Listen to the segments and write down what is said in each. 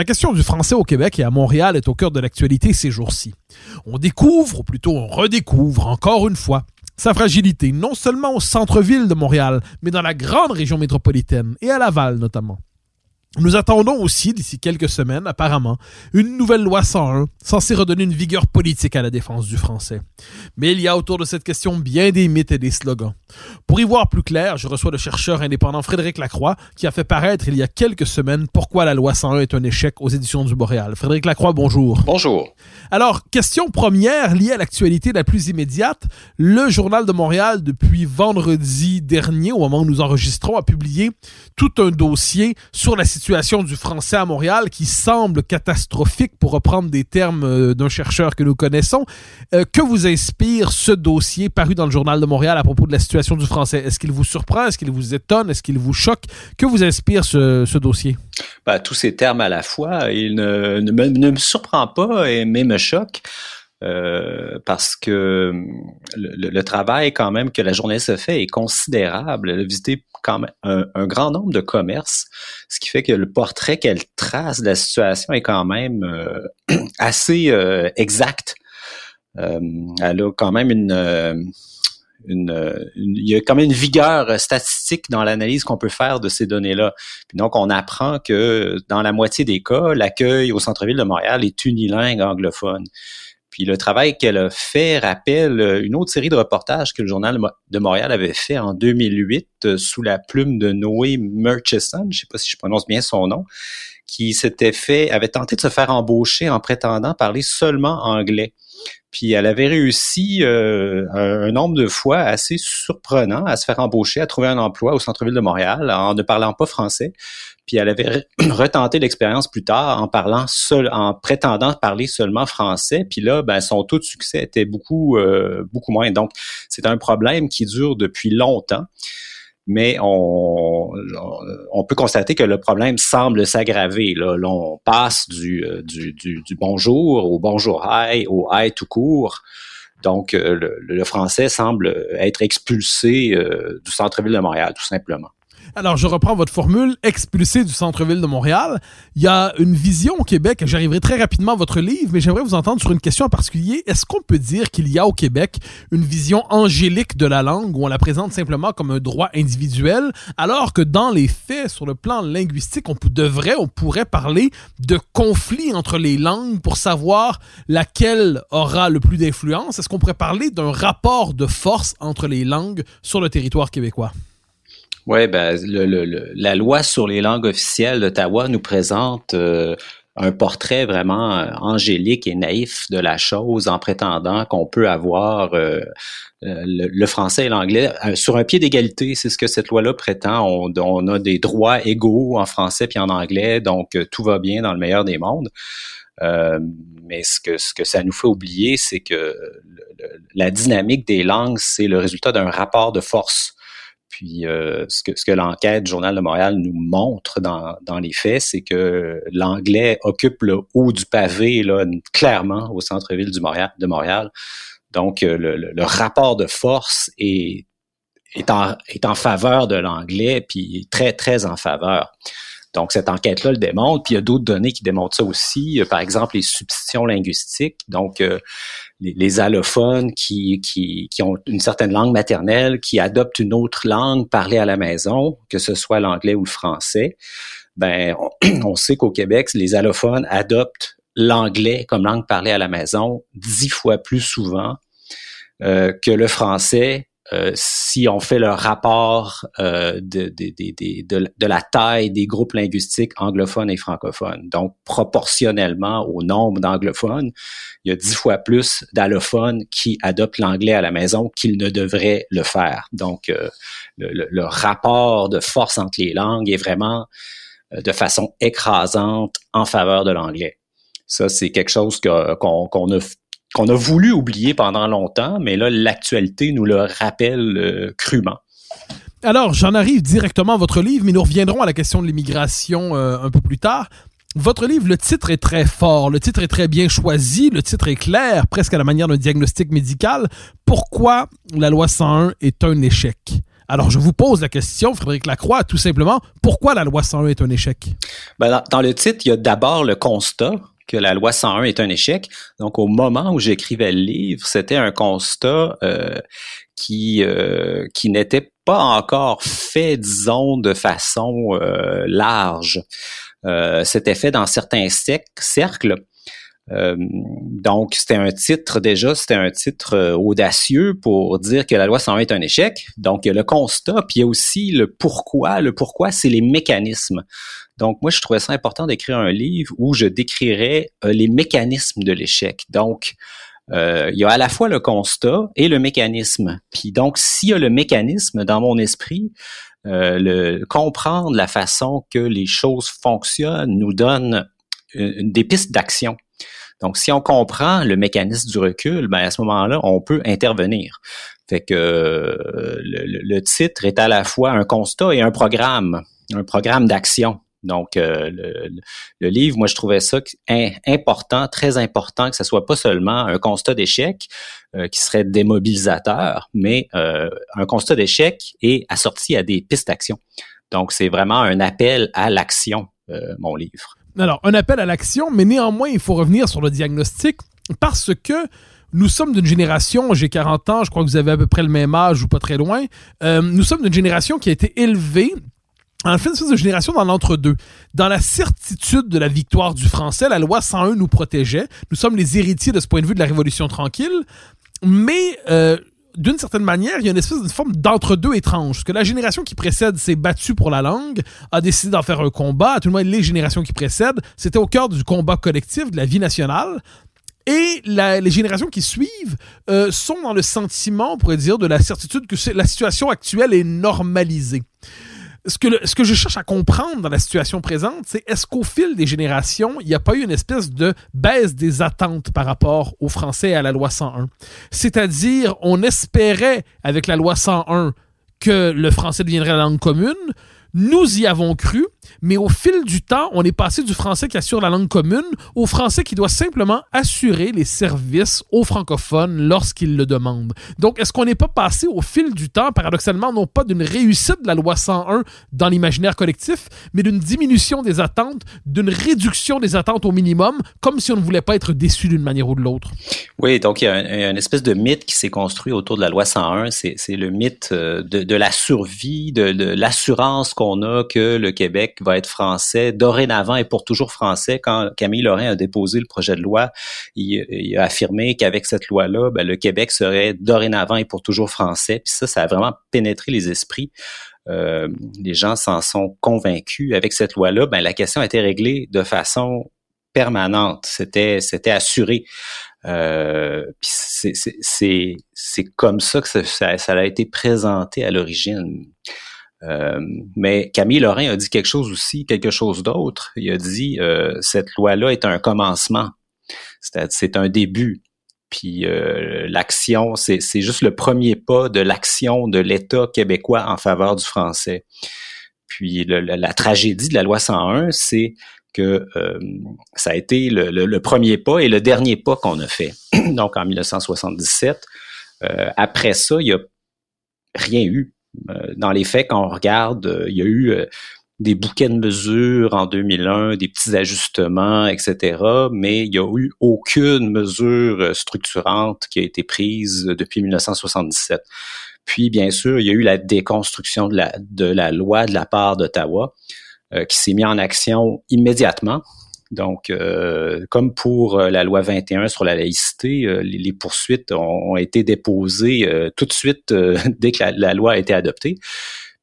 La question du français au Québec et à Montréal est au cœur de l'actualité ces jours-ci. On découvre, ou plutôt on redécouvre encore une fois, sa fragilité, non seulement au centre-ville de Montréal, mais dans la grande région métropolitaine, et à Laval notamment. Nous attendons aussi, d'ici quelques semaines, apparemment, une nouvelle loi 101 censée redonner une vigueur politique à la défense du français. Mais il y a autour de cette question bien des mythes et des slogans. Pour y voir plus clair, je reçois le chercheur indépendant Frédéric Lacroix, qui a fait paraître il y a quelques semaines Pourquoi la loi 101 est un échec aux éditions du Boréal. Frédéric Lacroix, bonjour. Bonjour. Alors, question première liée à l'actualité la plus immédiate. Le Journal de Montréal, depuis vendredi dernier, au moment où nous enregistrons, a publié tout un dossier sur la situation du français à Montréal qui semble catastrophique, pour reprendre des termes euh, d'un chercheur que nous connaissons. Euh, que vous inspire ce dossier paru dans le Journal de Montréal à propos de la situation du français? Est-ce qu'il vous surprend? Est-ce qu'il vous étonne? Est-ce qu'il vous choque? Que vous inspire ce, dossier? Ben, tous ces termes à la fois, il ne, me, ne me surprend pas, mais me choque. Euh, parce que le, le, travail quand même que la journaliste a fait est considérable. Elle a visité quand même un, un, grand nombre de commerces, ce qui fait que le portrait qu'elle trace de la situation est quand même euh, assez euh, exact. Euh, elle a quand même une, une, une, il y a quand même une vigueur statistique dans l'analyse qu'on peut faire de ces données-là. Donc, on apprend que dans la moitié des cas, l'accueil au centre-ville de Montréal est unilingue anglophone. Puis le travail qu'elle a fait rappelle une autre série de reportages que le Journal de Montréal avait fait en 2008 euh, sous la plume de Noé Murchison, je sais pas si je prononce bien son nom, qui s'était fait, avait tenté de se faire embaucher en prétendant parler seulement anglais. Puis elle avait réussi euh, un, nombre de fois assez surprenant à se faire embaucher, à trouver un emploi au centre-ville de Montréal en ne parlant pas français. Puis elle avait retenté l'expérience plus tard en parlant seul, en prétendant parler seulement français. Puis là, ben, son taux de succès était beaucoup, euh, beaucoup moins. Donc, c'est un problème qui dure depuis longtemps. Mais on, peut constater que le problème semble s'aggraver. Là. là, passe du, du, du, bonjour au bonjour hi, au hi tout court. Donc, euh, le, français semble être expulsé euh, du centre-ville de Montréal, tout simplement. Alors, je reprends votre formule, expulsé du centre-ville de Montréal. Il y a une vision au Québec, j'arriverai très rapidement à votre livre, mais j'aimerais vous entendre sur une question en particulier. Est-ce qu'on peut dire qu'il y a au Québec une vision angélique de la langue où on la présente simplement comme un droit individuel, alors que dans les faits, sur le plan linguistique, on devrait, on pourrait parler de conflit entre les langues pour savoir laquelle aura le plus d'influence? Est-ce qu'on pourrait parler d'un rapport de force entre les langues sur le territoire québécois? Oui, ben, le, le, la loi sur les langues officielles d'Ottawa nous présente euh, un portrait vraiment euh, angélique et naïf de la chose en prétendant qu'on peut avoir euh, le, le, français et l'anglais sur un pied d'égalité. C'est ce que cette loi-là prétend. On, on, a des droits égaux en français puis en anglais, donc tout va bien dans le meilleur des mondes. mais ce que, ce que ça nous fait oublier, c'est que la dynamique des langues, c'est le résultat d'un rapport de force Puis euh, ce que, ce que l'enquête Journal de Montréal nous montre dans, dans les faits, c'est que l'anglais occupe le haut du pavé, là, clairement, au centre-ville de Montréal. Donc, le, le, le rapport de force est, est, en, est en faveur de l'anglais, puis très, très en faveur. Donc, cette enquête-là le démontre. Puis il y a d'autres données qui démontrent ça aussi. Par exemple, les substitutions linguistiques. Donc, euh, les, allophones qui, qui, qui, ont une certaine langue maternelle, qui adoptent une autre langue parlée à la maison, que ce soit l'anglais ou le français. Ben, on, sait qu'au Québec, les allophones adoptent l'anglais comme langue parlée à la maison dix fois plus souvent euh, que le français euh, si on fait le rapport euh, de, de, de, de, la taille des groupes linguistiques anglophones et francophones. Donc, proportionnellement au nombre d'anglophones, il y a dix fois plus d'allophones qui adoptent l'anglais à la maison qu'ils ne devraient le faire. Donc, euh, le, le, rapport de force entre les langues est vraiment de façon écrasante en faveur de l'anglais. Ça, c'est quelque chose qu'on qu'on a qu'on a voulu oublier pendant longtemps, mais là, l'actualité nous le rappelle euh, crûment. Alors, j'en arrive directement à votre livre, mais nous reviendrons à la question de l'immigration euh, un peu plus tard. Votre livre, le titre est très fort, le titre est très bien choisi, le titre est clair, presque à la manière d'un diagnostic médical. Pourquoi la loi 101 est un échec? Alors, je vous pose la question, Frédéric Lacroix, tout simplement, pourquoi la loi 101 est un échec? Ben, dans, le titre, il y a d'abord le constat que la loi 101 est un échec. Donc, au moment où j'écrivais le livre, c'était un constat euh, qui euh, qui n'était pas encore fait, disons, de façon euh, large. c'était fait dans certains cercles. donc, c'était un titre déjà, c'était un titre audacieux pour dire que la loi 101 est un échec. Donc, il y a le constat, puis il y a aussi le pourquoi. Le pourquoi, c'est les mécanismes. Donc, moi, je trouvais ça important d'écrire un livre où je décrirais euh, les mécanismes de l'échec. Donc, euh, il y a à la fois le constat et le mécanisme. Puis donc, s'il y a le mécanisme dans mon esprit, euh, le, comprendre la façon que les choses fonctionnent nous donne des pistes d'action. Donc, si on comprend le mécanisme du recul, ben à ce moment-là, on peut intervenir. Fait que le, titre est à la fois un constat et un programme, un programme d'action. Donc, euh, le, livre, moi, je trouvais ça important, très important, que ce soit pas seulement un constat d'échec euh, qui serait démobilisateur, mais euh, un constat d'échec et assorti à des pistes d'action. Donc, c'est vraiment un appel à l'action, mon livre. Alors, un appel à l'action, mais néanmoins, il faut revenir sur le diagnostic parce que nous sommes d'une génération, j'ai 40 ans, je crois que vous avez à peu près le même âge ou pas très loin, nous sommes d'une génération qui a été élevée en fait, une espèce de génération dans l'entre-deux. Dans la certitude de la victoire du français, la loi 101 nous protégeait. Nous sommes les héritiers de ce point de vue de la Révolution tranquille. Mais euh, d'une certaine manière, il y a une espèce de forme d'entre-deux étrange. que la génération qui précède s'est battue pour la langue, a décidé d'en faire un combat. Tout le moins, les générations qui précèdent, c'était au cœur du combat collectif, de la vie nationale. Et les générations qui suivent euh, sont dans le sentiment, on pourrait dire, de la certitude que la situation actuelle est normalisée ce que, je cherche à comprendre dans la situation présente, c'est est-ce qu'au fil des générations, il n'y a pas eu une espèce de baisse des attentes par rapport aux Français et à la loi 101? C'est-à-dire, on espérait avec la loi 101 que le français deviendrait la langue commune. Nous y avons cru, mais au fil du temps, on est passé du français qui assure la langue commune au français qui doit simplement assurer les services aux francophones lorsqu'ils le demandent. Donc, est-ce qu'on n'est pas passé au fil du temps, paradoxalement, non pas d'une réussite de la loi 101 dans l'imaginaire collectif, mais d'une diminution des attentes, d'une réduction des attentes au minimum, comme si on ne voulait pas être déçu d'une manière ou de l'autre? Oui, donc il y a une espèce de mythe qui s'est construit autour de la loi 101. C'est le mythe euh, de, la survie, de, de l'assurance qu'on a que le Québec va être français dorénavant et pour toujours français. Quand Camille Lorrain a déposé le projet de loi, il, a affirmé qu'avec cette loi-là, ben, le Québec serait dorénavant et pour toujours français. Puis ça, ça a vraiment pénétré les esprits. Euh, les gens s'en sont convaincus. Avec cette loi-là, ben, la question a été réglée de façon permanente. C'était, c'était assuré. Euh, c'est, comme ça que ça, ça, a été présenté à l'origine. Euh, mais Camille Lorrain a dit quelque chose aussi, quelque chose d'autre. Il a dit euh, cette loi-là est un commencement, c'est un début. Puis euh, l'action, c'est juste le premier pas de l'action de l'État québécois en faveur du français. Puis la, tragédie de la loi 101, c'est que ça a été le, premier pas et le dernier pas qu'on a fait. Donc en 1977. Euh, après ça, il n'y a rien eu. Dans les faits, quand on regarde, il y a eu des bouquets de mesures en 2001, des petits ajustements, etc. Mais il n'y a eu aucune mesure structurante qui a été prise depuis 1977. Puis, bien sûr, il y a eu la déconstruction de la, loi de la part d'Ottawa, euh, qui s'est mis en action immédiatement. Donc, euh, comme pour euh, la loi 21 sur la laïcité, les, poursuites ont, été déposées tout de suite dès que la, la, loi a été adoptée.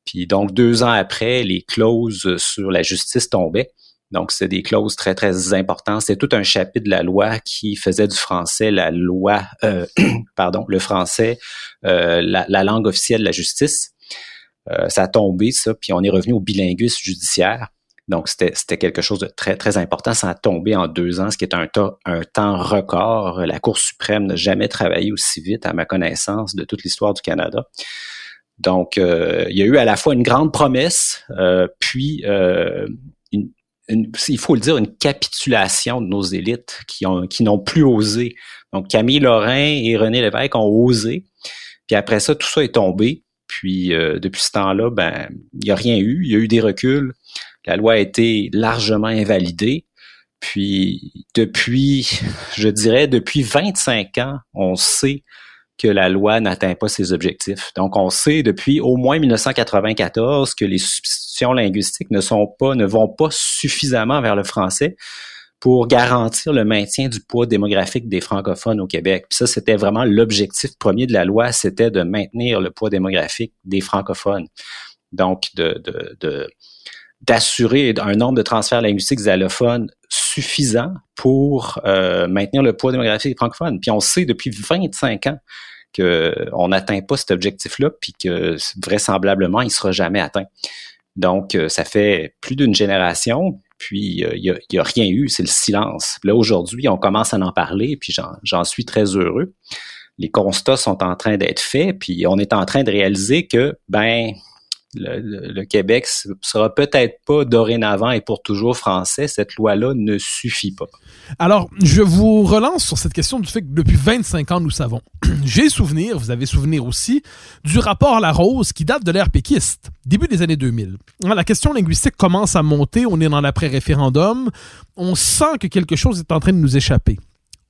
Puis donc, deux ans après, les clauses sur la justice tombaient. Donc, c'est des clauses très, très importantes. C'est tout un chapitre de la loi qui faisait du français la loi, euh, pardon, le français, euh, la, langue officielle de la justice. Euh, ça a tombé, ça, puis on est revenu au bilinguisme judiciaire. Donc, c'était quelque chose de très, très important. Ça a tombé en deux ans, ce qui est un, un temps record. La Cour suprême n'a jamais travaillé aussi vite, à ma connaissance, de toute l'histoire du Canada. Donc, euh, il y a eu à la fois une grande promesse, euh, puis euh, une, il faut le dire, une capitulation de nos élites qui ont qui n'ont plus osé. Donc, Camille Lorrain et René Lévesque ont osé, puis après ça, tout ça est tombé. Puis depuis ce temps-là, ben, il n'y a rien eu. Il y a eu des reculs. La loi a été largement invalidée. Puis depuis, je dirais, depuis 25 ans, on sait que la loi n'atteint pas ses objectifs. Donc, on sait depuis au moins 1994 que les substitutions linguistiques ne sont pas, ne vont pas suffisamment vers le français pour garantir le maintien du poids démographique des francophones au Québec. Puis ça, c'était vraiment l'objectif premier de la loi, c'était de maintenir le poids démographique des francophones. Donc, de, de, d'assurer un nombre de transferts linguistiques allophones suffisant pour euh, maintenir le poids démographique des francophones. Puis on sait depuis 25 ans qu'on n'atteint pas cet objectif-là, puis que vraisemblablement, il ne sera jamais atteint. Donc, euh, ça fait plus d'une génération, puis euh, il n'y a, a, rien eu, c'est le silence. Là, aujourd'hui, on commence à en parler, puis j'en suis très heureux. Les constats sont en train d'être faits, puis on est en train de réaliser que, ben, le, Québec sera peut-être pas dorénavant et pour toujours français. Cette loi-là ne suffit pas. Alors, je vous relance sur cette question du fait que depuis 25 ans, nous savons. J'ai souvenir, vous avez souvenir aussi, du rapport La Rose qui date de l'ère péquiste, début des années 2000. La question linguistique commence à monter, on est dans l'après-référendum, on sent que quelque chose est en train de nous échapper.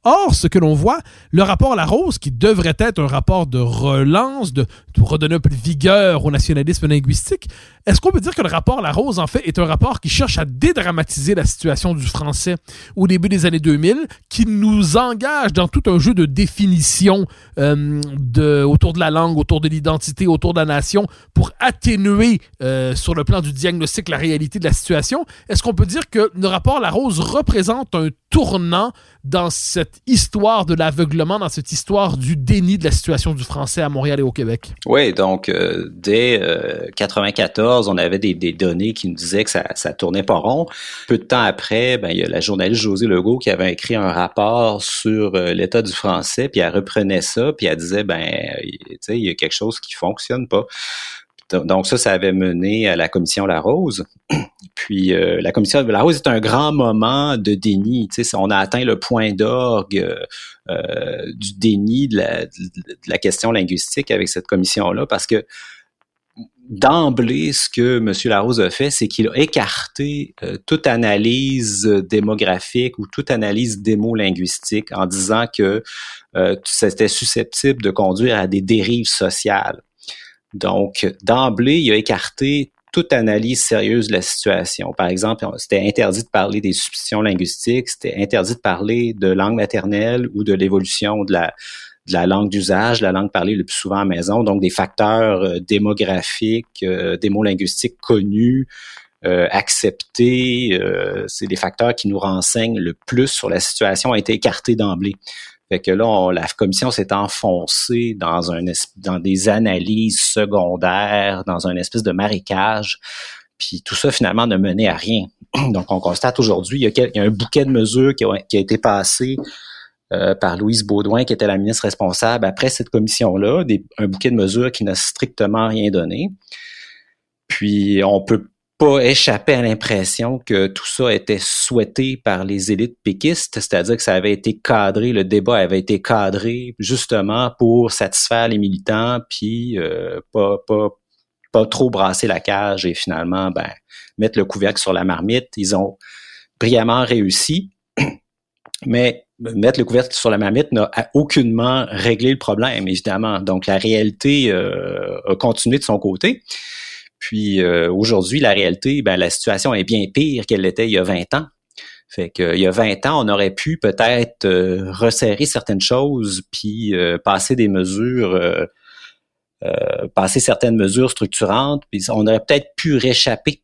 Or, ce que l'on voit, le rapport à la rose, qui devrait être un rapport de relance, de, redonner un peu de vigueur au nationalisme linguistique, est-ce qu'on peut dire que le rapport à la rose, en fait, est un rapport qui cherche à dédramatiser la situation du français au début des années 2000, qui nous engage dans tout un jeu de définition euh, autour de la langue, autour de l'identité, autour de la nation, pour atténuer euh, sur le plan du diagnostic la réalité de la situation? Est-ce qu'on peut dire que le rapport à la rose représente un tournant dans cette histoire de l'aveuglement, dans cette histoire du déni de la situation du français à Montréal et au Québec? Oui, donc euh, dès 1994, euh, on avait des, données qui nous disaient que ça, ça tournait pas rond. Peu de temps après, ben, il y a la journaliste José Legault qui avait écrit un rapport sur euh, l'état du français, puis elle reprenait ça, puis elle disait, ben, sais, il y a quelque chose qui fonctionne pas. Donc ça, ça avait mené à la commission La Rose. Puis euh, la commission La Rose est un grand moment de déni. Tu sais, on a atteint le point d'orgue euh, du déni de la, question linguistique avec cette commission-là, parce que d'emblée, ce que M. Larose a fait, c'est qu'il a écarté euh, toute analyse démographique ou toute analyse démo-linguistique en disant que c'était susceptible de conduire à des dérives sociales. Donc, d'emblée, il a écarté toute analyse sérieuse de la situation. Par exemple, c'était interdit de parler des substitutions linguistiques, c'était interdit de parler de langue maternelle ou de l'évolution de la, langue d'usage, la langue parlée le plus souvent à la maison, donc des facteurs euh, démographiques, euh, des mots linguistiques connus, euh, acceptés, c'est des facteurs qui nous renseignent le plus sur la situation, ont été écartés d'emblée. Fait que là, la commission s'est enfoncée dans un dans des analyses secondaires, dans un espèce de marécage. Puis tout ça, finalement, ne menait à rien. Donc, on constate aujourd'hui, il, y a un bouquet de mesures qui a, été passé euh, par Louise Baudouin, qui était la ministre responsable après cette commission-là, un bouquet de mesures qui n'a strictement rien donné. Puis on peut pas échapper à l'impression que tout ça était souhaité par les élites péquistes, c'est-à-dire que ça avait été cadré, le débat avait été cadré justement pour satisfaire les militants, puis euh, pas, pas, pas trop brasser la cage et finalement ben, mettre le couvercle sur la marmite. Ils ont brillamment réussi, mais mettre le couvercle sur la marmite n'a aucunement réglé le problème, évidemment. Donc la réalité euh, a continué de son côté. Puis euh, aujourd'hui, la réalité, ben, la situation est bien pire qu'elle l'était il y a 20 ans. Fait que, il y a 20 ans, on aurait pu peut-être euh, resserrer certaines choses, puis euh, passer des mesures, passer certaines mesures structurantes, puis on aurait peut-être pu réchapper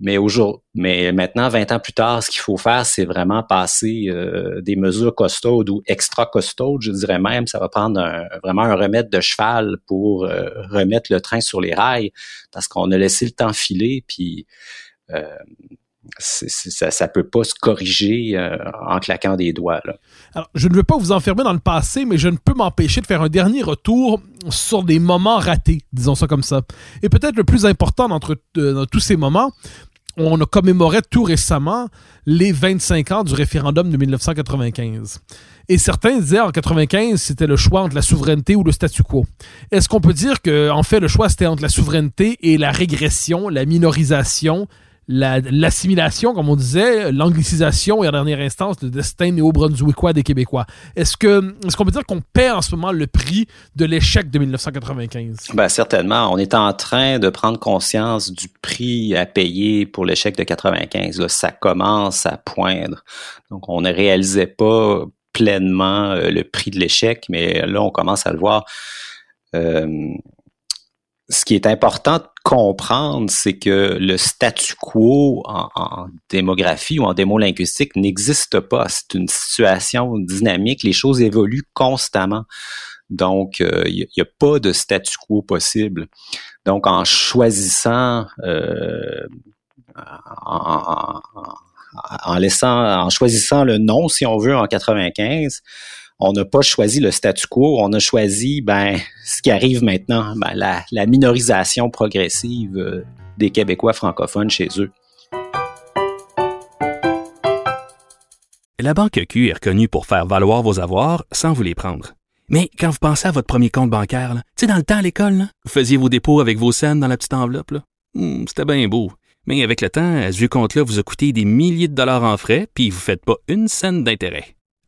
mais aujourd'hui, mais maintenant, 20 ans plus tard, ce qu'il faut faire, c'est vraiment passer euh, des mesures costaudes ou extra costaudes, je dirais même. Ça va prendre vraiment un remède de cheval pour euh, remettre le train sur les rails, parce qu'on a laissé le temps filer, puis euh, ça, ça peut pas se corriger en claquant des doigts. Alors, je ne veux pas vous enfermer dans le passé, mais je ne peux m'empêcher de faire un dernier retour sur des moments ratés, disons ça comme ça. Et peut-être le plus important d'entre tous ces moments, on a commémoré tout récemment les 25 ans du référendum de 1995. Et certains disaient en 95, c'était le choix entre la souveraineté ou le statu quo. Est-ce qu'on peut dire que, en fait, le choix c'était entre la souveraineté et la régression, la minorisation, l'assimilation, comme on disait, l'anglicisation et en dernière instance le destin néo-brunswickois des Québécois. Est-ce que est-ce qu'on peut dire qu'on paie en ce moment le prix de l'échec de 1995 Ben certainement, on est en train de prendre conscience du prix à payer pour l'échec de 95. ça commence à poindre. Donc on ne réalisait pas pleinement euh, le prix de l'échec, mais là on commence à le voir. Euh, ce qui est important de comprendre, c'est que le statu quo en, démographie ou en démolinguistique n'existe pas. C'est une situation dynamique. Les choses évoluent constamment. Donc, euh, il n'y a, pas de statu quo possible. Donc, en choisissant, euh, en, laissant, en choisissant le non, si on veut, en 95, on n'a pas choisi le statu quo, on a choisi ben, ce qui arrive maintenant, ben, la, minorisation progressive euh, des Québécois francophones chez eux. La Banque Q est reconnue pour faire valoir vos avoirs sans vous les prendre. Mais quand vous pensez à votre premier compte bancaire, tu sais, dans le temps à l'école, vous faisiez vos dépôts avec vos scènes dans la petite enveloppe. Hmm, c'était bien beau. Mais avec le temps, ce vieux compte-là vous a coûté des milliers de dollars en frais, puis vous ne faites pas une scène d'intérêt.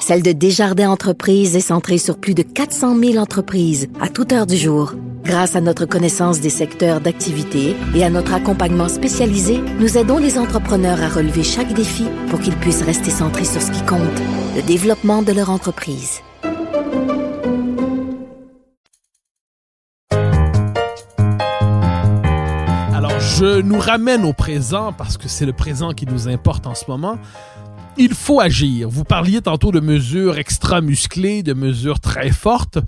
celle de Desjardins Entreprises est centrée sur plus de 400 000 entreprises à toute heure du jour. Grâce à notre connaissance des secteurs d'activité et à notre accompagnement spécialisé, nous aidons les entrepreneurs à relever chaque défi pour qu'ils puissent rester centrés sur ce qui compte, le développement de leur entreprise. Alors, je nous ramène au présent parce que c'est le présent qui nous importe en ce moment il faut agir. Vous parliez tantôt de mesures extra musclées, de mesures très fortes.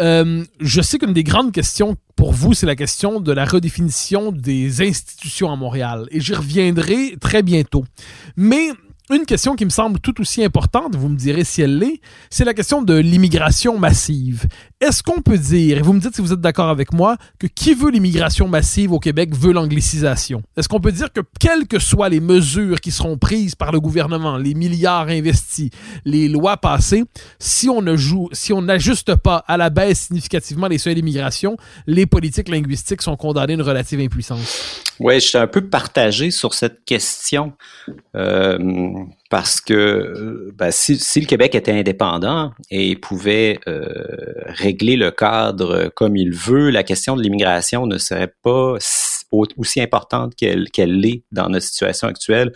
Euh, je sais qu'une des grandes questions pour vous, c'est la question de la redéfinition des institutions à Montréal. Et j'y reviendrai très bientôt. Mais une question qui me semble tout aussi importante, vous me direz si elle l'est, c'est la question de l'immigration massive. Est-ce qu'on peut dire, et vous me dites si vous êtes d'accord avec moi, que qui veut l'immigration massive au Québec veut l'anglicisation? Est-ce qu'on peut dire que quelles que soient les mesures qui seront prises par le gouvernement, les milliards investis, les lois passées, si on ne joue, si on n'ajuste pas à la baisse significativement les seuils d'immigration, les politiques linguistiques sont condamnées à une relative impuissance? Oui, je suis un peu partagé sur cette question. Euh, parce que euh, ben, si, le Québec était indépendant et pouvait euh, régler le cadre comme il veut, la question de l'immigration ne serait pas aussi importante qu'elle l'est dans notre situation actuelle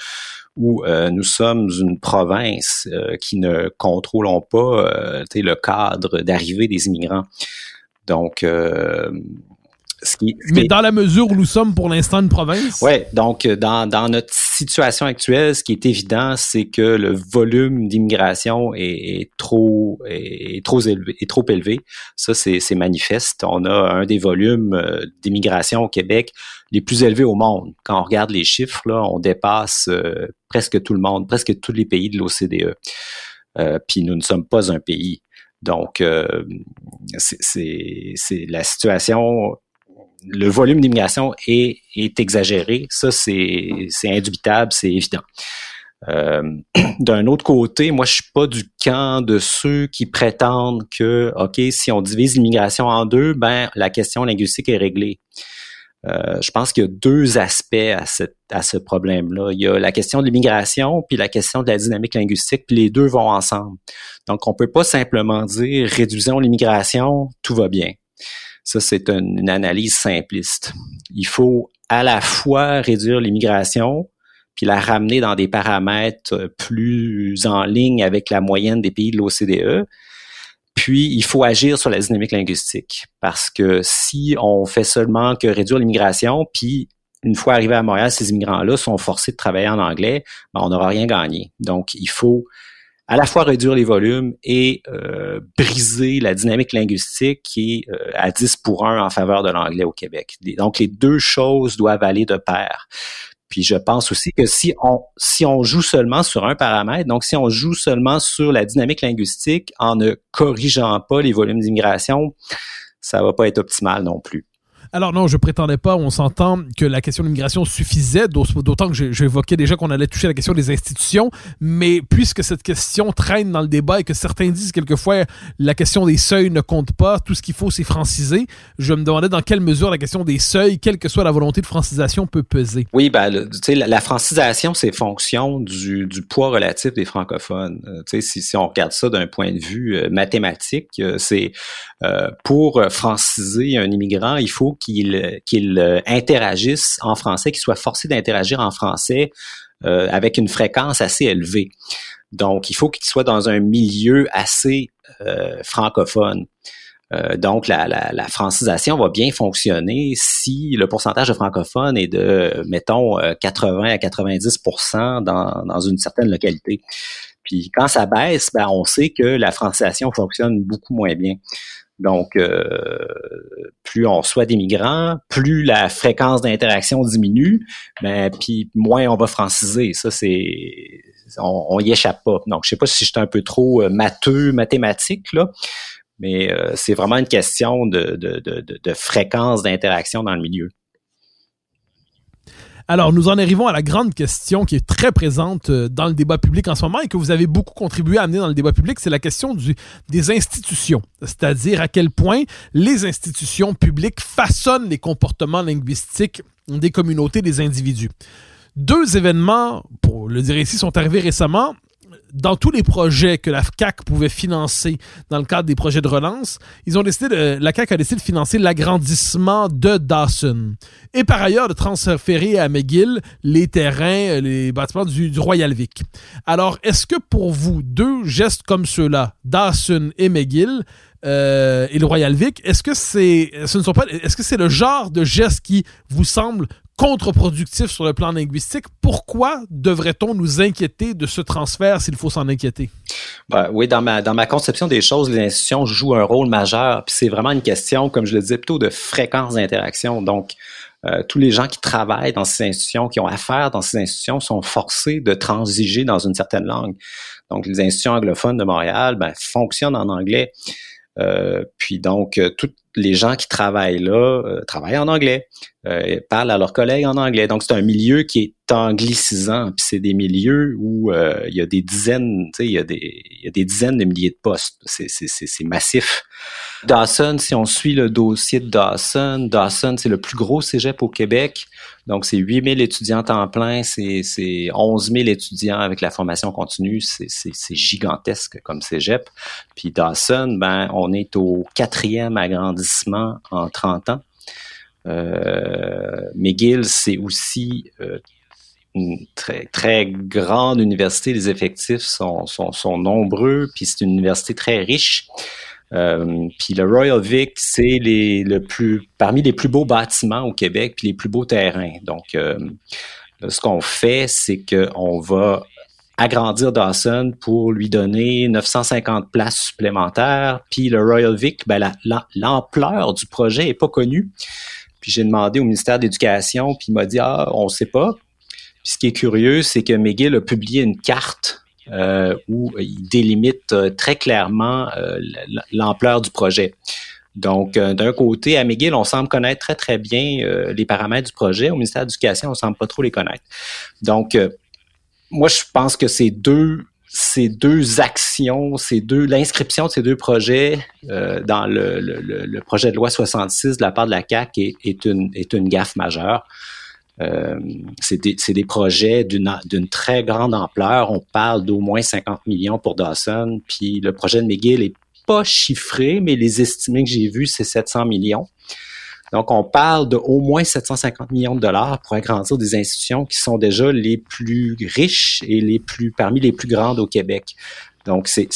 où euh, nous sommes une province qui ne contrôlons pas le cadre d'arrivée des immigrants. Donc, Mais dans la mesure où nous sommes pour l'instant une province? Oui, donc dans, dans notre situation actuelle, ce qui est évident, c'est que le volume d'immigration est, trop est trop élevé, est trop élevé. Ça, c'est manifeste. On a un des volumes euh, d'immigration au Québec les plus élevés au monde. Quand on regarde les chiffres, là, on dépasse euh, presque tout le monde, presque tous les pays de l'OCDE. Euh, puis nous ne sommes pas un pays. Donc, euh, c'est la situation le volume d'immigration est, est, exagéré. Ça, c'est indubitable, c'est évident. Euh, D'un autre côté, moi, je suis pas du camp de ceux qui prétendent que, OK, si on divise l'immigration en deux, ben la question linguistique est réglée. Euh, je pense qu'il y a deux aspects à, à ce problème-là. Il y a la question de l'immigration puis la question de la dynamique linguistique, puis les deux vont ensemble. Donc, on peut pas simplement dire réduisons l'immigration, tout va bien. Ça, c'est une, analyse simpliste. Il faut à la fois réduire l'immigration, puis la ramener dans des paramètres plus en ligne avec la moyenne des pays de l'OCDE. Puis, il faut agir sur la dynamique linguistique parce que si on fait seulement que réduire l'immigration, puis une fois arrivé à Montréal, ces immigrants-là sont forcés de travailler en anglais, ben, on n'aura rien gagné. Donc, il faut à la fois réduire les volumes et euh, briser la dynamique linguistique qui est euh, à 10 pour 1 en faveur de l'anglais au Québec. Donc, les deux choses doivent aller de pair. Puis je pense aussi que si on si on joue seulement sur un paramètre, donc si on joue seulement sur la dynamique linguistique en ne corrigeant pas les volumes d'immigration, ça va pas être optimal non plus. Alors non, je prétendais pas, on s'entend que la question de l'immigration suffisait, d'autant que j'évoquais déjà qu'on allait toucher la question des institutions, mais puisque cette question traîne dans le débat et que certains disent quelquefois la question des seuils ne compte pas, tout ce qu'il faut c'est franciser, je me demandais dans quelle mesure la question des seuils, quelle que soit la volonté de francisation, peut peser. Oui, ben, tu sais, la, francisation, c'est fonction du, poids relatif des francophones. Euh, si, si, on regarde ça d'un point de vue euh, mathématique, euh, c'est pour franciser un immigrant, il faut qu'il euh, interagisse en français, qu'il soit forcé d'interagir en français euh, avec une fréquence assez élevée. Donc, il faut qu'il soit dans un milieu assez euh, francophone. donc, la, la, francisation va bien fonctionner si le pourcentage de francophones est de, mettons, 80 à 90 dans, dans une certaine localité. Puis quand ça baisse, ben, on sait que la francisation fonctionne beaucoup moins bien. Donc, euh, plus on soit des migrants, plus la fréquence d'interaction diminue, ben, puis moins on va franciser. Ça, c'est on, y échappe pas. Donc, je sais pas si j'étais un peu trop euh, matheux, mathématique, là, mais euh, c'est vraiment une question de fréquence d'interaction dans le milieu. Alors, nous en arrivons à la grande question qui est très présente euh, dans le débat public en ce moment et que vous avez beaucoup contribué à amener dans le débat public, c'est la question des institutions, c'est-à-dire à quel point les institutions publiques façonnent les comportements linguistiques des communautés, des individus. Deux événements, pour le dire ici, sont arrivés récemment dans tous les projets que la CAC pouvait financer dans le cadre des projets de relance, ils ont décidé de, la CAC a décidé de financer l'agrandissement de Dawson et par ailleurs de transférer à McGill les terrains, les bâtiments du, Royal Vic. Alors, est-ce que pour vous, deux gestes comme ceux-là, Dawson et McGill, euh, et le Royal Vic, est-ce que c'est, ce ne sont pas, est-ce que c'est le genre de gestes qui vous semble contre-productif sur le plan linguistique? Pourquoi devrait-on nous inquiéter de ce transfert s'il faut s'en inquiéter? Ben, oui, dans ma, dans ma conception des choses, les institutions jouent un rôle majeur. Puis c'est vraiment une question, comme je le disais, plutôt de fréquence d'interaction. Donc, euh, tous les gens qui travaillent dans ces institutions, qui ont affaire dans ces institutions, sont forcés de transiger dans une certaine langue. Donc, les institutions anglophones de Montréal ben, fonctionnent en anglais. Euh, puis donc, euh, tous les gens qui travaillent là euh, travaillent en anglais, parlent à leurs collègues en anglais. Donc, c'est un milieu qui est anglicisant. Puis c'est des milieux où il y a des dizaines, tu sais, il y, a des, il y a des dizaines de milliers de postes. C'est, c'est, c'est massif. Dawson, si on suit le dossier de Dawson, Dawson, c'est le plus gros cégep au Québec. Donc, c'est 8000 étudiants en plein, c'est 11 000 étudiants avec la formation continue. C'est gigantesque comme cégep. Puis Dawson, ben, on est au quatrième agrandissement en 30 ans. Euh, McGill, c'est aussi euh, une très, très grande université. Les effectifs sont, sont, sont nombreux, puis c'est une université très riche. Euh, puis le Royal Vic, c'est le plus parmi les plus beaux bâtiments au Québec, puis les plus beaux terrains. Donc, euh, ce qu'on fait, c'est qu'on va agrandir Dawson pour lui donner 950 places supplémentaires. Puis le Royal Vic, ben, l'ampleur du projet est pas connue. Puis j'ai demandé au ministère de l'Éducation, puis il m'a dit ah on sait pas. Puis ce qui est curieux, c'est que McGill a publié une carte où il délimite euh, très clairement euh, l'ampleur du projet. Donc, d'un côté, à McGill, on semble connaître très, très bien les paramètres du projet. Au ministère de l'Éducation, on semble pas trop les connaître. Donc, moi, je pense que ces deux ces deux actions, ces deux l'inscription de ces deux projets dans le, le, projet de loi 66 de la part de la CAC est une est une gaffe majeure. Euh, c'est des, des, projets d'une très grande ampleur. On parle d'au moins 50 millions pour Dawson. Puis le projet de McGill est pas chiffré, mais les estimés que j'ai vus, c'est 700 millions. Donc, on parle de au moins 750 millions de dollars pour agrandir des institutions qui sont déjà les plus riches et les plus parmi les plus grandes au Québec. Donc, c'est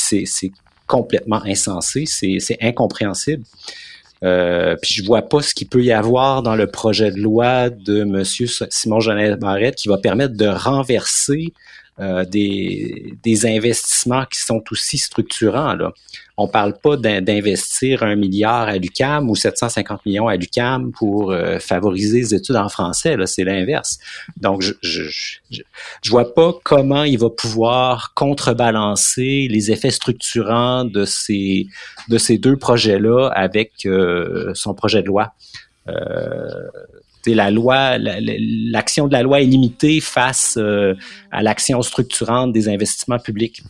complètement insensé, c'est incompréhensible. Euh, puis je vois pas ce qu'il peut y avoir dans le projet de loi de M. Simon Jeannet Barrette qui va permettre de renverser euh, des, des, investissements qui sont aussi structurants. Là. On parle pas d'investir un milliard à l'UCAM ou 750 millions à l'UCAM pour euh, favoriser les études en français. C'est l'inverse. Donc, je, je, je, je, vois pas comment il va pouvoir contrebalancer les effets structurants de ces de ces deux projets-là avec euh, son projet de loi. Euh, la loi, l'action de la loi est limitée face euh, à l'action structurante des investissements publics.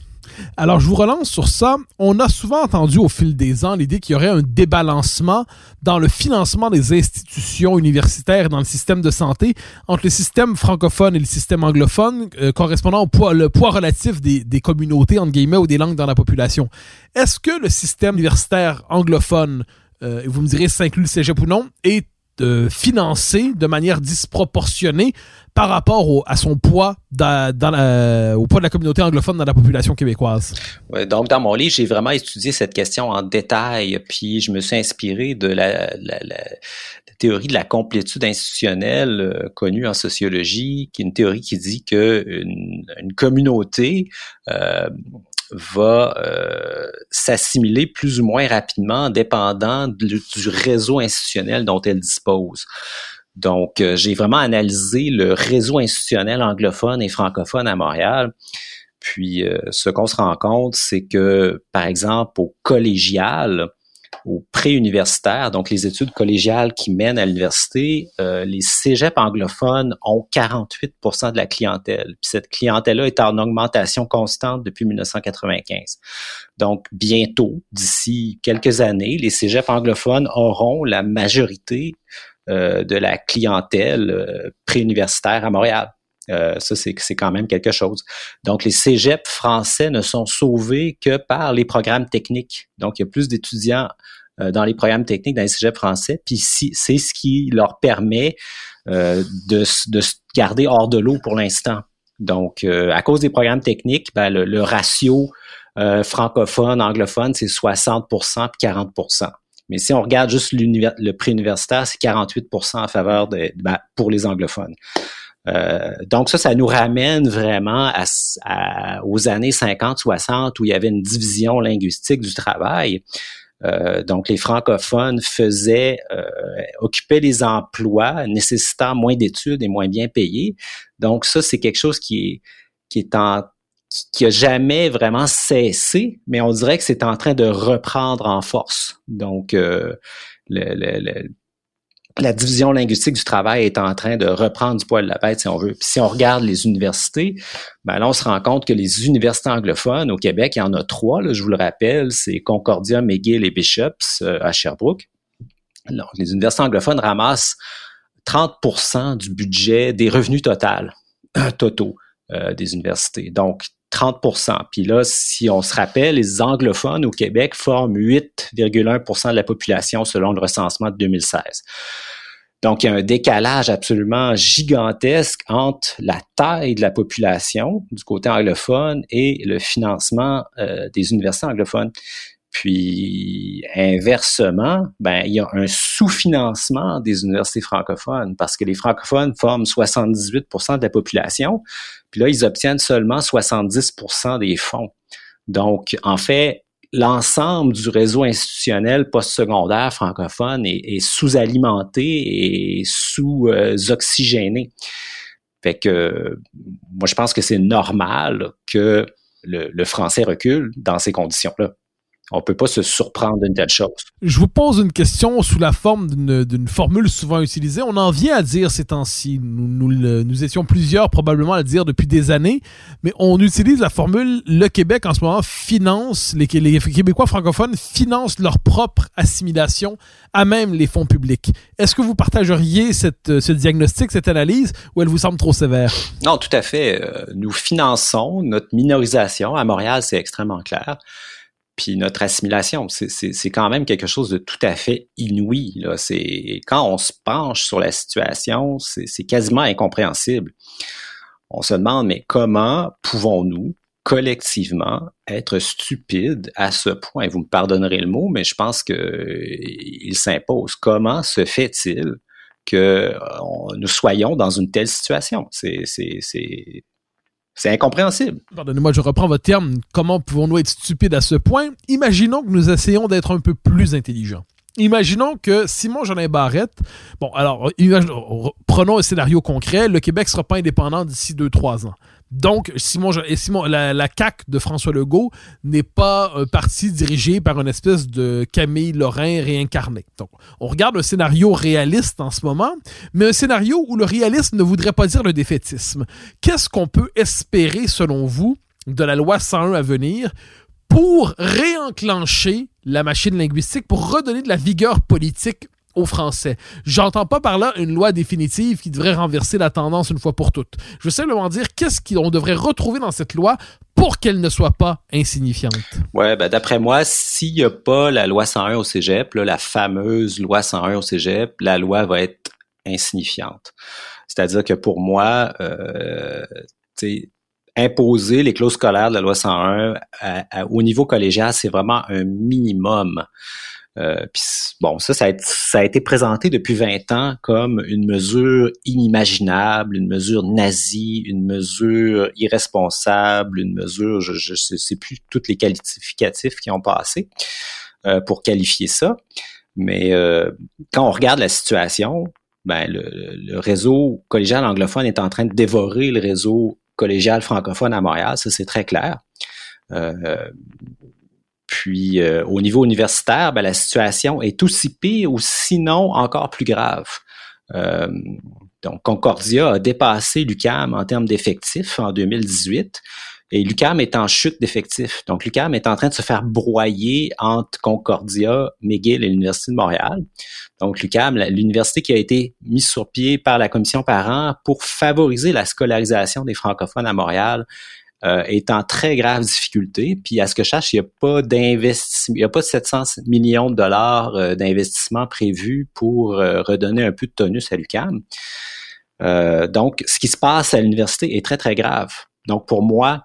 Alors, je vous relance sur ça. On a souvent entendu au fil des ans l'idée qu'il y aurait un débalancement dans le financement des institutions universitaires dans le système de santé entre le système francophone et le système anglophone, euh, correspondant au poids, le poids relatif des, communautés, entre ou des langues dans la population. Est-ce que le système universitaire anglophone, euh, vous me direz ça inclut le cégep ou non, est de financer de manière disproportionnée par rapport au, à son poids dans, dans au poids de la communauté anglophone dans la population québécoise. Donc, dans mon livre, j'ai vraiment étudié cette question en détail, puis je me suis inspiré de la, théorie de la complétude institutionnelle euh, connue en sociologie, qui est une théorie qui dit que une communauté euh, va euh, s'assimiler plus ou moins rapidement dépendant du réseau institutionnel dont elle dispose. Donc, euh, j'ai vraiment analysé le réseau institutionnel anglophone et francophone à Montréal. Puis, euh, ce qu'on se rend compte, c'est que, par exemple, au collégial, pré-universitaire, donc les études collégiales qui mènent à l'université, euh, les cégeps anglophones ont 48% de la clientèle. Puis cette clientèle-là est en augmentation constante depuis 1995. Donc, bientôt, d'ici quelques années, les cégeps anglophones auront la majorité euh, de la clientèle euh, préuniversitaire à Montréal. Euh, ça, c'est, quand même quelque chose. Donc, les cégeps français ne sont sauvés que par les programmes techniques. Donc, il y a plus d'étudiants euh, dans les programmes techniques dans les cégeps français. Puis c'est ce qui leur permet euh, de, de se garder hors de l'eau pour l'instant. Donc, à cause des programmes techniques, ben, le, ratio francophone, anglophone, c'est 60% puis 40% mais si on regarde juste le préuniversitaire, c'est 48% en faveur de, ben, pour les anglophones. Euh, donc ça, ça nous ramène vraiment aux années 50-60 où il y avait une division linguistique du travail. Euh, donc les francophones faisaient euh, occupaient les emplois nécessitant moins d'études et moins bien payés. Donc ça, c'est quelque chose qui est qui est en qui a jamais vraiment cessé, mais on dirait que c'est en train de reprendre en force. Donc, le, le, la division linguistique du travail est en train de reprendre du poil de la bête, si on veut. Puis si on regarde les universités, ben là, on se rend compte que les universités anglophones au Québec, il y en a trois, là, je vous le rappelle, c'est Concordia, McGill et Bishops euh, à Sherbrooke. Alors, les universités anglophones ramassent 30% du budget des revenus total, totaux euh, des universités. Donc, 30% Puis là, si on se rappelle, les anglophones au Québec forment 8,1% de la population selon le recensement de 2016. Donc, il y a un décalage absolument gigantesque entre la taille de la population du côté anglophone et le financement euh, des universités anglophones. Puis inversement, ben il y a un sous-financement des universités francophones parce que les francophones forment 78% de la population, puis là ils obtiennent seulement 70% des fonds. Donc en fait, l'ensemble du réseau institutionnel postsecondaire francophone est, sous-alimenté et sous-oxygéné. fait que moi je pense que c'est normal que le, français recule dans ces conditions-là. On peut pas se surprendre d'une telle chose. Je vous pose une question sous la forme d'une formule souvent utilisée. On en vient à dire ces temps-ci. Nous, nous, étions plusieurs probablement à le dire depuis des années, mais on utilise la formule le Québec en ce moment finance, les, les Québécois francophones financent leur propre assimilation à même les fonds publics. Est-ce que vous partageriez cette, ce diagnostic, cette analyse, ou elle vous semble trop sévère? Non, tout à fait. Euh, nous finançons notre minorisation. À Montréal, c'est extrêmement clair puis notre assimilation, c'est quand même quelque chose de tout à fait inouï. Là. Quand on se penche sur la situation, c'est quasiment incompréhensible. On se demande, mais comment pouvons-nous collectivement être stupides à ce point? Vous me pardonnerez le mot, mais je pense qu'il s'impose. Comment se fait-il que euh, nous soyons dans une telle situation? C'est c'est incompréhensible. Pardonnez-moi, je reprends votre terme. Comment pouvons-nous être stupides à ce point? Imaginons que nous essayons d'être un peu plus intelligents. Imaginons que Simon Jolin Barrette, bon, alors, prenons un scénario concret, le Québec sera pas indépendant d'ici 2-3 ans. Donc, Simon, la, la CAC de François Legault n'est pas un parti dirigé par une espèce de Camille Lorrain réincarné. Donc, on regarde un scénario réaliste en ce moment, mais un scénario où le réalisme ne voudrait pas dire le défaitisme. Qu'est-ce qu'on peut espérer, selon vous, de la loi 101 à venir pour réenclencher la machine linguistique, pour redonner de la vigueur politique aux Français. J'entends pas par là une loi définitive qui devrait renverser la tendance une fois pour toutes. Je veux simplement dire qu'est-ce qu'on devrait retrouver dans cette loi pour qu'elle ne soit pas insignifiante. Ouais, ben d'après moi, s'il n'y a pas la loi 101 au Cégep, la fameuse loi 101 au Cégep, la loi va être insignifiante. C'est-à-dire que pour moi, euh, imposer les clauses scolaires de la loi 101 au niveau collégial, c'est vraiment un minimum. Euh, bon, ça, ça a, été présenté depuis 20 ans comme une mesure inimaginable, une mesure nazie, une mesure irresponsable, une mesure, je ne sais plus tous les qualificatifs qui ont passé euh, pour qualifier ça. Mais euh, quand on regarde la situation, ben, le, réseau collégial anglophone est en train de dévorer le réseau collégial francophone à Montréal, ça c'est très clair. Puis euh, au niveau universitaire, ben, la situation est aussi pire ou sinon encore plus grave. Euh, donc Concordia a dépassé l'UCAM en termes d'effectifs en 2018 et l'UCAM est en chute d'effectifs. Donc l'UCAM est en train de se faire broyer entre Concordia, McGill et l'Université de Montréal. Donc l'UCAM, l'université qui a été mise sur pied par la commission parents pour favoriser la scolarisation des francophones à Montréal euh, est en très grave difficulté. Puis à ce que je sache, il n'y a pas d'investissement, il n'y a pas 700 millions de dollars euh, d'investissement prévu pour euh, redonner un peu de tonus à l'UQAM. donc, ce qui se passe à l'université est très, très grave. Donc, pour moi,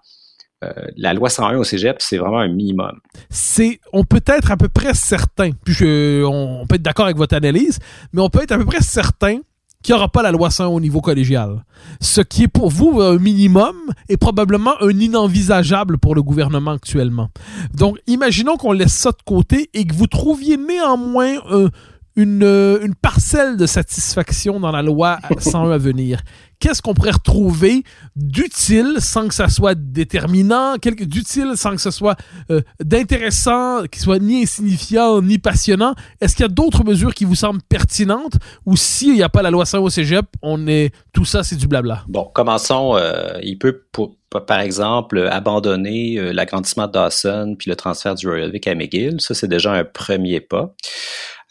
la loi 101 au cégep, c'est vraiment un minimum. C'est, on peut être à peu près certain, puis on peut être d'accord avec votre analyse, mais on peut être à peu près certain qu'il n'y aura pas la loi 101 au niveau collégial. Ce qui est pour vous un minimum est probablement un inenvisageable pour le gouvernement actuellement. Donc, imaginons qu'on laisse ça de côté et que vous trouviez néanmoins une, une parcelle de satisfaction dans la loi 101 à venir qu'est-ce qu'on pourrait retrouver d'utile sans que ça soit déterminant, d'utile sans que ce soit euh, d'intéressant, qui soit ni insignifiant ni passionnant? Est-ce qu'il y a d'autres mesures qui vous semblent pertinentes? Ou s'il n'y a pas la loi 100 au cégep, on est tout ça c'est du blabla? Bon, commençons. Euh, il peut par exemple abandonner euh, l'agrandissement de Dawson puis le transfert du Royal Vic à McGill. Ça c'est déjà un premier pas.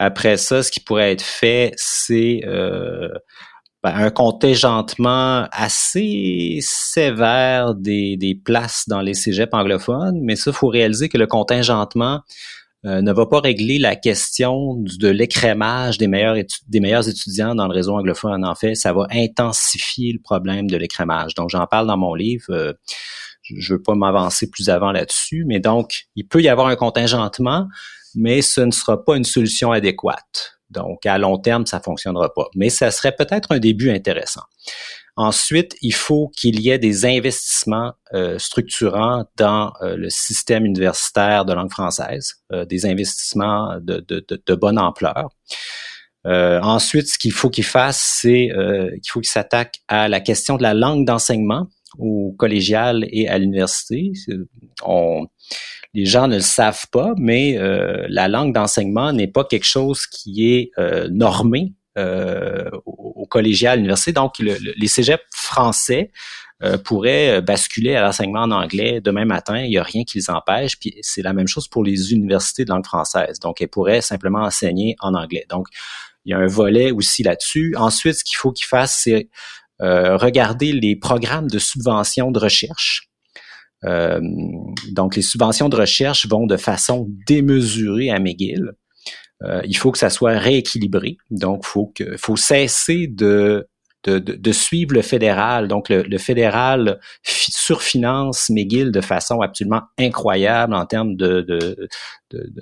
Après ça, ce qui pourrait être fait, c'est ben, un contingentement assez sévère des, des places dans les cégeps anglophones, mais ça, faut réaliser que le contingentement euh, ne va pas régler la question de l'écrémage des meilleurs, des meilleurs étudiants dans le réseau anglophone. En fait, ça va intensifier le problème de l'écrémage. Donc, j'en parle dans mon livre. Euh, je ne veux pas m'avancer plus avant là-dessus, mais donc, il peut y avoir un contingentement, mais ce ne sera pas une solution adéquate. Donc, à long terme, ça fonctionnera pas. Mais ça serait peut-être un début intéressant. Ensuite, il faut qu'il y ait des investissements euh, structurants dans euh, le système universitaire de langue française, euh, des investissements de, de, de, de bonne ampleur. ensuite, ce qu'il faut qu'il fasse, c'est qu'il faut qu'il s'attaque à la question de la langue d'enseignement au collégial et à l'université. On, les gens ne le savent pas, mais la langue d'enseignement n'est pas quelque chose qui est normé euh, au, collégial à l'université. Donc, les cégeps français euh, pourraient basculer à l'enseignement en anglais demain matin. Il n'y a rien qui les empêche. Puis c'est la même chose pour les universités de langue française. Donc, elles pourraient simplement enseigner en anglais. Donc, il y a un volet aussi là-dessus. Ensuite, ce qu'il faut qu'ils fassent, c'est euh, regarder les programmes de subvention de recherche. Euh, donc, les subventions de recherche vont de façon démesurée à McGill. Euh, il faut que ça soit rééquilibré. Donc, faut que, faut cesser de de, de, suivre le fédéral. Donc, le, fédéral surfinance McGill de façon absolument incroyable en termes de, de,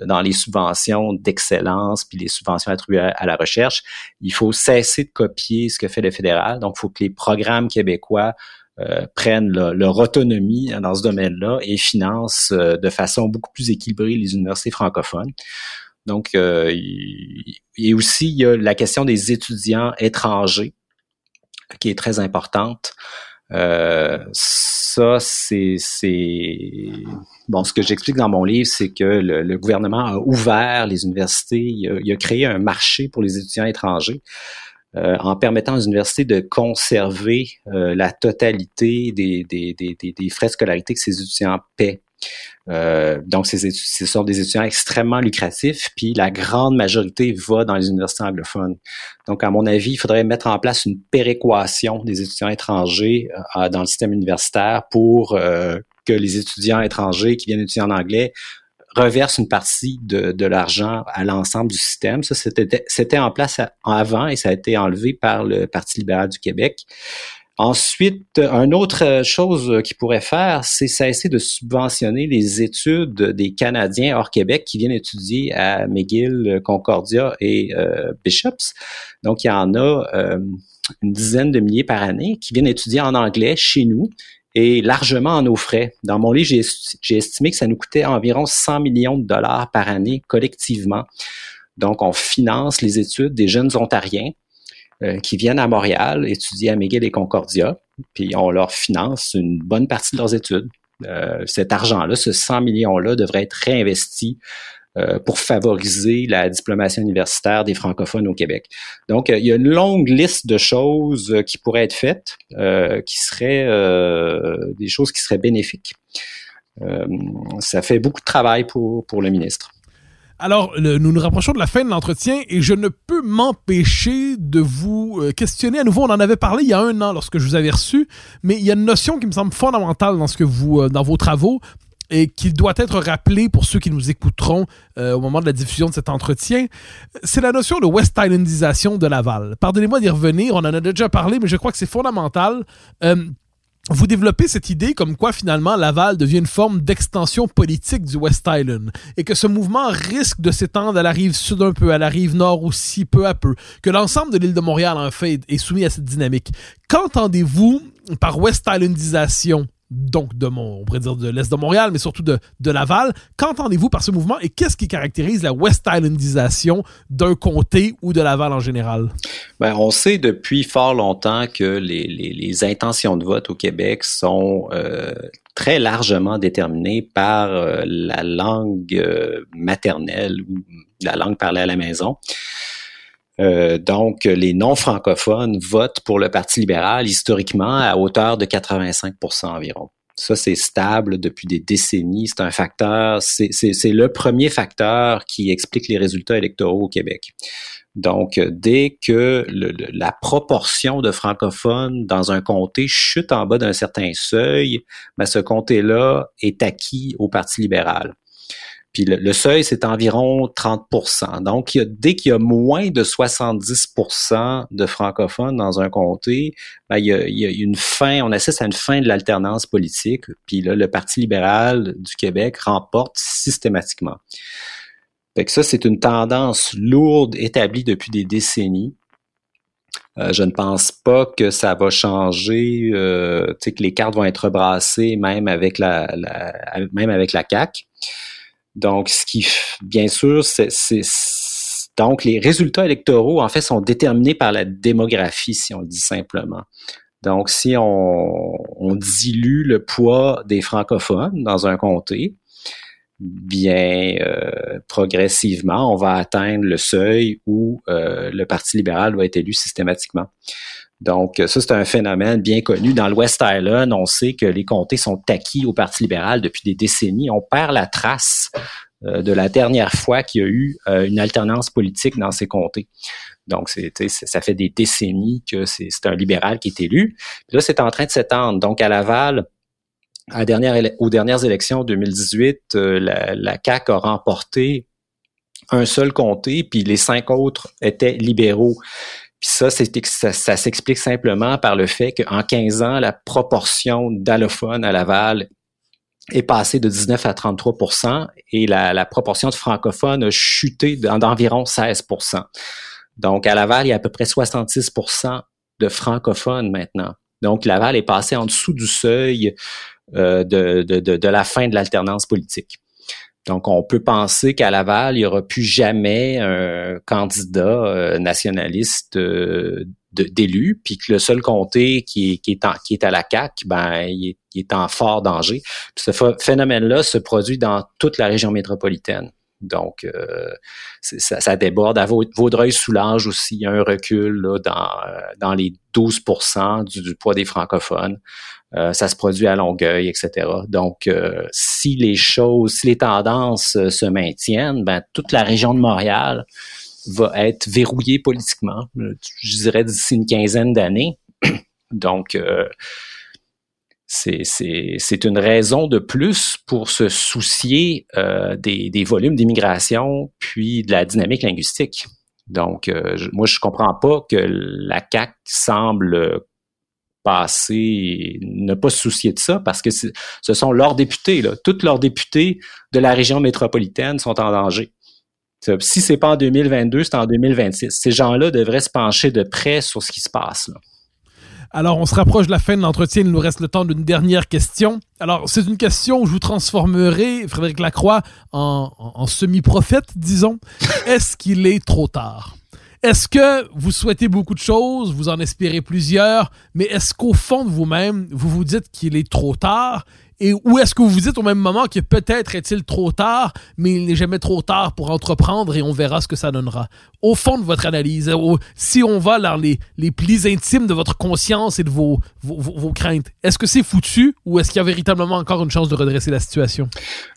dans les subventions d'excellence puis les subventions attribuées à, la recherche. Il faut cesser de copier ce que fait le fédéral. Donc, il faut que les programmes québécois euh, prennent leur autonomie dans ce domaine-là et financent euh, de façon beaucoup plus équilibrée les universités francophones. Donc, euh, et aussi, il y a la question des étudiants étrangers qui est très importante. Euh, ça, c'est, bon. Ce que j'explique dans mon livre, c'est que le, gouvernement a ouvert les universités, il a, créé un marché pour les étudiants étrangers. Euh, en permettant aux universités de conserver euh, la totalité des, des, des, des, frais de scolarité que ces étudiants paient. Euh, donc, ce sont des étudiants extrêmement lucratifs, puis la grande majorité va dans les universités anglophones. Donc, à mon avis, il faudrait mettre en place une péréquation des étudiants étrangers euh, dans le système universitaire pour euh, que les étudiants étrangers qui viennent étudier en anglais reversent une partie de, de l'argent à l'ensemble du système. Ça, c'était en place avant et ça a été enlevé par le Parti libéral du Québec. Ensuite, une autre chose qu'ils pourrait faire, c'est cesser de subventionner les études des Canadiens hors Québec qui viennent étudier à McGill, Concordia et euh, Bishops. Donc, il y en a euh, une dizaine de milliers par année qui viennent étudier en anglais chez nous et largement en nos frais. Dans mon livre, j'ai estimé que ça nous coûtait environ 100 millions de dollars par année collectivement. Donc, on finance les études des jeunes Ontariens euh, qui viennent à Montréal étudier à McGill et Concordia, puis on leur finance une bonne partie de leurs études. Euh, cet argent-là, ce 100 millions-là, devrait être réinvesti euh, pour favoriser la diplomation universitaire des francophones au Québec. Donc, il y a une longue liste de choses qui pourraient être faites, qui seraient des choses qui seraient bénéfiques. ça fait beaucoup de travail pour, pour le ministre. Alors, nous nous rapprochons de la fin de l'entretien et je ne peux m'empêcher de vous euh, questionner à nouveau. On en avait parlé il y a un an lorsque je vous avais reçu, mais il y a une notion qui me semble fondamentale dans ce que vous, euh, dans vos travaux et qui doit être rappelée pour ceux qui nous écouteront euh, au moment de la diffusion de cet entretien, c'est la notion de West Islandisation de Laval. Pardonnez-moi d'y revenir, on en a déjà parlé, mais je crois que c'est fondamental vous développez cette idée comme quoi finalement Laval devient une forme d'extension politique du West Island et que ce mouvement risque de s'étendre à la rive sud un peu, à la rive nord aussi peu à peu, que l'ensemble de l'île de Montréal en fait est soumis à cette dynamique. Qu'entendez-vous par West Islandisation donc de mon, on pourrait dire de l'Est de Montréal, mais surtout de, de Laval. Qu'entendez-vous par ce mouvement et qu'est-ce qui caractérise la West Islandisation d'un comté ou de Laval en général? Ben, on sait depuis fort longtemps que les intentions de vote au Québec sont euh, très largement déterminées par euh, la langue euh, maternelle ou la langue parlée à la maison. Euh, donc, les non-francophones votent pour le Parti libéral historiquement à hauteur de 85% environ. Ça, c'est stable depuis des décennies. C'est un facteur, c'est le premier facteur qui explique les résultats électoraux au Québec. Donc, dès que la proportion de francophones dans un comté chute en bas d'un certain seuil, ben, ce comté-là est acquis au Parti libéral. Puis le, seuil, c'est environ 30% Donc, dès qu'il y a moins de 70% de francophones dans un comté, ben, il, y a, il, y a, une fin, on assiste à une fin de l'alternance politique. Puis là, le Parti libéral du Québec remporte systématiquement. Fait que ça, c'est une tendance lourde établie depuis des décennies. Euh, je ne pense pas que ça va changer, euh, que les cartes vont être brassées même avec la, la, même avec la CAC. Donc, ce qui, bien sûr, c'est donc les résultats électoraux en fait sont déterminés par la démographie, si on le dit simplement. Donc, si on, dilue le poids des francophones dans un comté, bien euh, progressivement, on va atteindre le seuil où euh, le Parti libéral va être élu systématiquement. Donc, ça, c'est un phénomène bien connu. Dans l'West Island, on sait que les comtés sont acquis au Parti libéral depuis des décennies. On perd la trace euh, de la dernière fois qu'il y a eu une alternance politique dans ces comtés. Donc, ça fait des décennies que c'est un libéral qui est élu. là, c'est en train de s'étendre. Donc, à Laval, à dernière, aux dernières élections 2018, euh, la, la CAQ a remporté un seul comté, puis les cinq autres étaient libéraux. Puis ça, ça, ça s'explique simplement par le fait qu'en 15 ans, la proportion d'allophones à Laval est passée de 19 à 33% et la, la proportion de francophones a chuté d'environ 16% Donc, à Laval, il y a à peu près 66% de francophones maintenant. Donc, Laval est passé en dessous du seuil euh, de, de, de, la fin de l'alternance politique. Donc, on peut penser qu'à Laval, il n'y aura plus jamais un candidat euh, nationaliste euh, d'élu, puis que le seul comté qui est, à la CAQ, ben, il est, en fort danger. Puis ce phénomène-là se produit dans toute la région métropolitaine. Donc, ça, ça, déborde. À Vaudreuil-Soulanges aussi, il y a un recul là, dans, dans les 12 du, du, poids des francophones. Euh, ça se produit à Longueuil, etc. Donc, euh, si les choses, si les tendances euh, se maintiennent, ben, toute la région de Montréal va être verrouillée politiquement, je dirais d'ici une quinzaine d'années. Donc, c'est une raison de plus pour se soucier des, des, volumes d'immigration puis de la dynamique linguistique. Donc, moi, je comprends pas que la CAC semble passer, ne pas se soucier de ça parce que ce sont leurs députés, là. Tous leurs députés de la région métropolitaine sont en danger. Si c'est pas en 2022, c'est en 2026. Ces gens-là devraient se pencher de près sur ce qui se passe. Là. Alors, on se rapproche de la fin de l'entretien. Il nous reste le temps d'une dernière question. Alors, c'est une question où je vous transformerai, Frédéric Lacroix, en, en semi-prophète, disons. Est-ce qu'il est trop tard? Est-ce que vous souhaitez beaucoup de choses, vous en espérez plusieurs, mais est-ce qu'au fond de vous-même, vous vous dites qu'il est trop tard? Et où est-ce que vous vous dites au même moment que peut-être est-il trop tard, mais il n'est jamais trop tard pour entreprendre et on verra ce que ça donnera. Au fond de votre analyse, si on va dans les, les plis intimes de votre conscience et de vos, vos, craintes, est-ce que c'est foutu ou est-ce qu'il y a véritablement encore une chance de redresser la situation?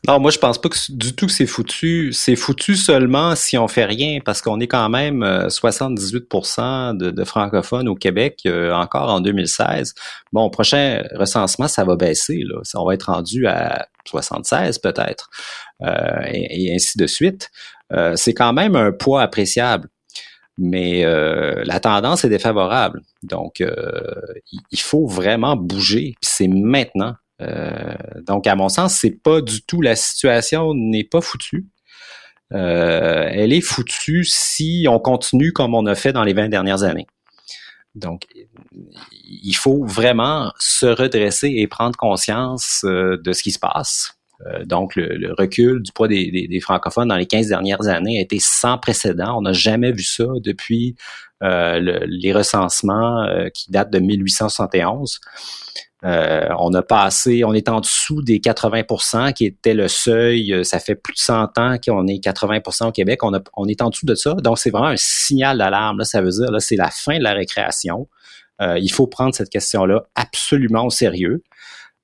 Non, moi je pense pas du tout que c'est foutu. C'est foutu seulement si on fait rien parce qu'on est quand même 78% euh, de, francophones au Québec euh, encore en 2016. Bon, prochain recensement, ça va baisser. Là. Ça, va rendu à 76 peut-être, euh, et, ainsi de suite. Euh, c'est quand même un poids appréciable, mais euh, la tendance est défavorable. Donc, il faut vraiment bouger, puis c'est maintenant. donc, à mon sens, c'est pas du tout la situation n'est pas foutue. elle est foutue si on continue comme on a fait dans les 20 dernières années. Donc, il faut vraiment se redresser et prendre conscience euh, de ce qui se passe. Euh, donc, le, recul du poids des, francophones dans les 15 dernières années a été sans précédent. On n'a jamais vu ça depuis euh, les recensements qui datent de 1871. on a passé, on est en dessous des 80% qui était le seuil. Ça fait plus de 100 ans qu'on est 80% au Québec. On, est en dessous de ça. Donc, c'est vraiment un signal d'alarme. Ça veut dire, là, c'est la fin de la récréation. Euh, il faut prendre cette question-là absolument au sérieux.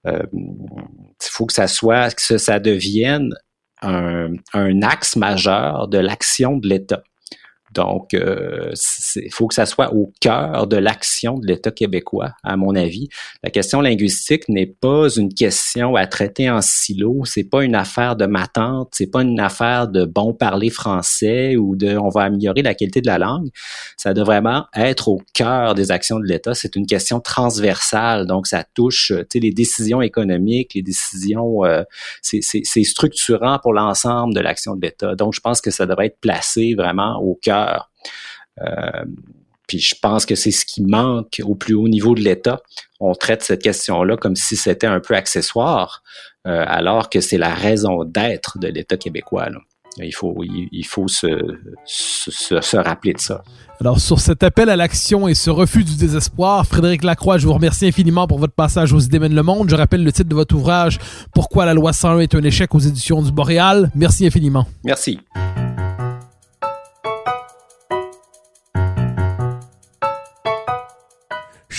Euh, il faut que ça soit, que ça devienne un, axe majeur de l'action de l'État. Donc, il euh, faut que ça soit au cœur de l'action de l'État québécois, à mon avis. La question linguistique n'est pas une question à traiter en silo. C'est pas une affaire de ma tante. C'est pas une affaire de bon parler français ou de on va améliorer la qualité de la langue. Ça doit vraiment être au cœur des actions de l'État. C'est une question transversale. Donc, ça touche, les décisions économiques, les décisions, euh, c'est structurant pour l'ensemble de l'action de l'État. Donc, je pense que ça devrait être placé vraiment au cœur euh, puis je pense que c'est ce qui manque au plus haut niveau de l'État. On traite cette question-là comme si c'était un peu accessoire, euh, alors que c'est la raison d'être de l'État québécois. Il faut, il, faut se, se, rappeler de ça. Alors, sur cet appel à l'action et ce refus du désespoir, Frédéric Lacroix, je vous remercie infiniment pour votre passage aux idées mènent le monde. Je rappelle le titre de votre ouvrage, Pourquoi la loi 101 est un échec aux éditions du Boréal. Merci infiniment. Merci.